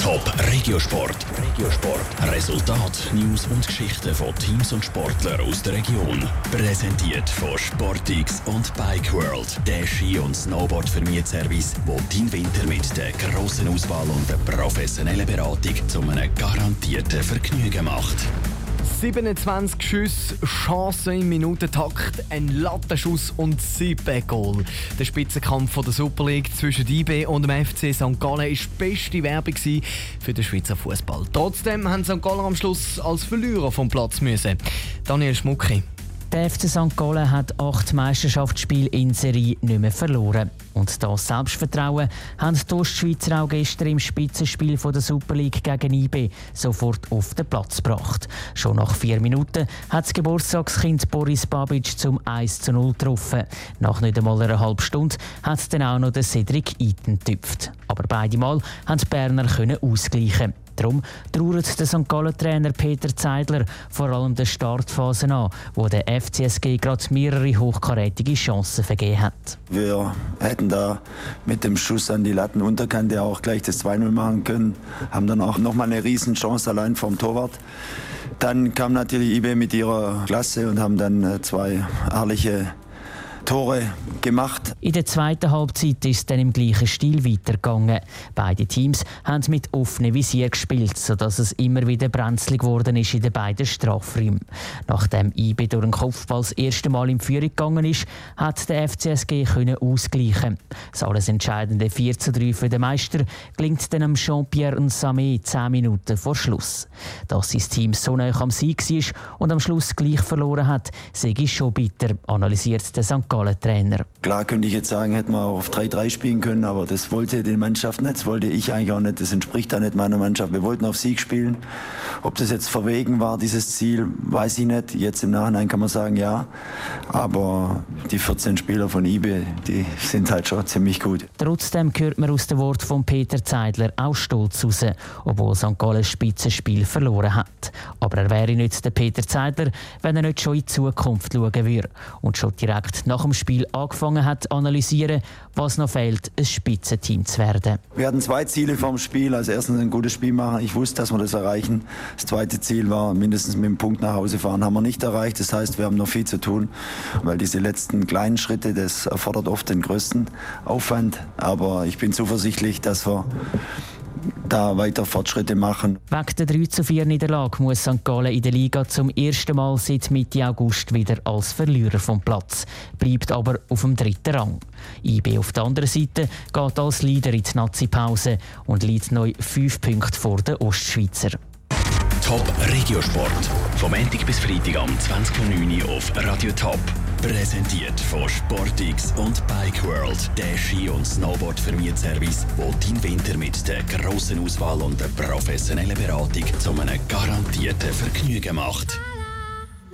Top Regiosport. Regiosport. Resultat, News und Geschichten von Teams und Sportlern aus der Region. Präsentiert von Sportix und Bike World. Der Ski- und snowboard service wo dein Winter mit der grossen Auswahl und der professionellen Beratung zu einem garantierten Vergnügen macht. 27 Schüsse, Chancen im Minutentakt, ein Lattenschuss und 7 Goal. Der Spitzenkampf der Super League zwischen IB und dem FC St. Gallen war die beste Werbung für den Schweizer Fußball. Trotzdem haben St. Gallen am Schluss als Verlierer vom Platz müssen. Daniel Schmucki. Der FC St. Gallen hat acht Meisterschaftsspiele in Serie nicht mehr verloren. Und das Selbstvertrauen haben die Ostschweizer auch gestern im Spitzenspiel der Super League gegen IB sofort auf den Platz gebracht. Schon nach vier Minuten hat das Geburtstagskind Boris Babic zum 1 zu 0 getroffen. Nach nicht einmal einer halben Stunde hat dann auch noch Cedric Eiten getüpft. Aber beide Mal haben die Berner ausgleichen. Darum trauert der St. Gallen-Trainer Peter Zeidler vor allem der Startphase an, wo der FCSG gerade mehrere hochkarätige Chancen vergeben hat. Wir hätten da mit dem Schuss an die Lattenunterkante auch gleich das 2-0 machen können, haben dann auch nochmal eine Riesenchance allein vom Torwart. Dann kam natürlich IB mit ihrer Klasse und haben dann äh, zwei herrliche Tore gemacht. In der zweiten Halbzeit ist es dann im gleichen Stil weitergegangen. Beide Teams haben mit offenem Visier gespielt, sodass es immer wieder brenzlig geworden ist in den beiden Strafräumen. Nachdem IB durch den Kopfball das erste Mal in Führung gegangen ist, hat der FCSG können ausgleichen. Das alles entscheidende 4 zu 3 für den Meister gelingt dann Jean-Pierre und Samé 10 Minuten vor Schluss. Dass sein Team so nah am Sieg war und am Schluss gleich verloren hat, sei schon bitter, analysiert der St. Gallen Trainer. Klar könnte ich jetzt sagen, hätten wir auf 3-3 spielen können, aber das wollte die Mannschaft nicht, das wollte ich eigentlich auch nicht, das entspricht da nicht meiner Mannschaft. Wir wollten auf Sieg spielen. Ob das jetzt verwegen war, dieses Ziel, weiß ich nicht. Jetzt im Nachhinein kann man sagen, ja. Aber die 14 Spieler von IBE, die sind halt schon ziemlich gut. Trotzdem hört man aus dem Wort von Peter Zeidler auch stolz raus, obwohl St. Gallen Spitzenspiel verloren hat. Aber er wäre nicht der Peter Zeidler, wenn er nicht schon in die Zukunft schauen würde und schon direkt nach dem Spiel angefangen hat analysieren, was noch fehlt, ein Spitzenteam zu werden. Wir hatten zwei Ziele vom Spiel. Als erstes ein gutes Spiel machen. Ich wusste, dass wir das erreichen. Das zweite Ziel war mindestens mit dem Punkt nach Hause fahren. Haben wir nicht erreicht. Das heißt, wir haben noch viel zu tun, weil diese letzten kleinen Schritte, das erfordert oft den größten Aufwand. Aber ich bin zuversichtlich, dass wir da weiter Fortschritte machen. Wegen der 3 zu 4 Niederlage muss St. Gallen in der Liga zum ersten Mal seit Mitte August wieder als Verlierer vom Platz, bleibt aber auf dem dritten Rang. IB auf der anderen Seite geht als Leader in die Nazi-Pause und liegt neu 5 Punkte vor den Ostschweizer. Top Regiosport. Vom Montag bis Freitag am 20.09 auf Radio Top. Präsentiert von Sportix und Bike World, der Ski- und Snowboard-Vermietservice, wo dein Winter mit der grossen Auswahl und der professionellen Beratung zu einem garantierten Vergnügen macht.